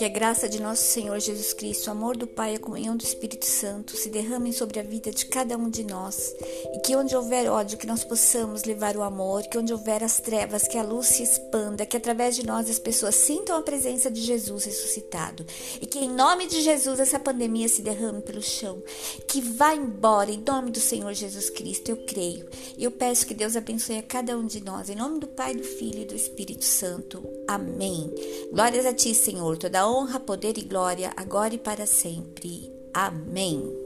Que a graça de nosso Senhor Jesus Cristo, o amor do Pai e a comunhão do Espírito Santo se derramem sobre a vida de cada um de nós. E que onde houver ódio, que nós possamos levar o amor. Que onde houver as trevas, que a luz se expanda. Que através de nós as pessoas sintam a presença de Jesus ressuscitado. E que em nome de Jesus essa pandemia se derrame pelo chão. Que vá embora em nome do Senhor Jesus Cristo. Eu creio. E eu peço que Deus abençoe a cada um de nós. Em nome do Pai, do Filho e do Espírito Santo. Amém. Glórias a ti, Senhor. Toda honra, poder e glória, agora e para sempre. Amém.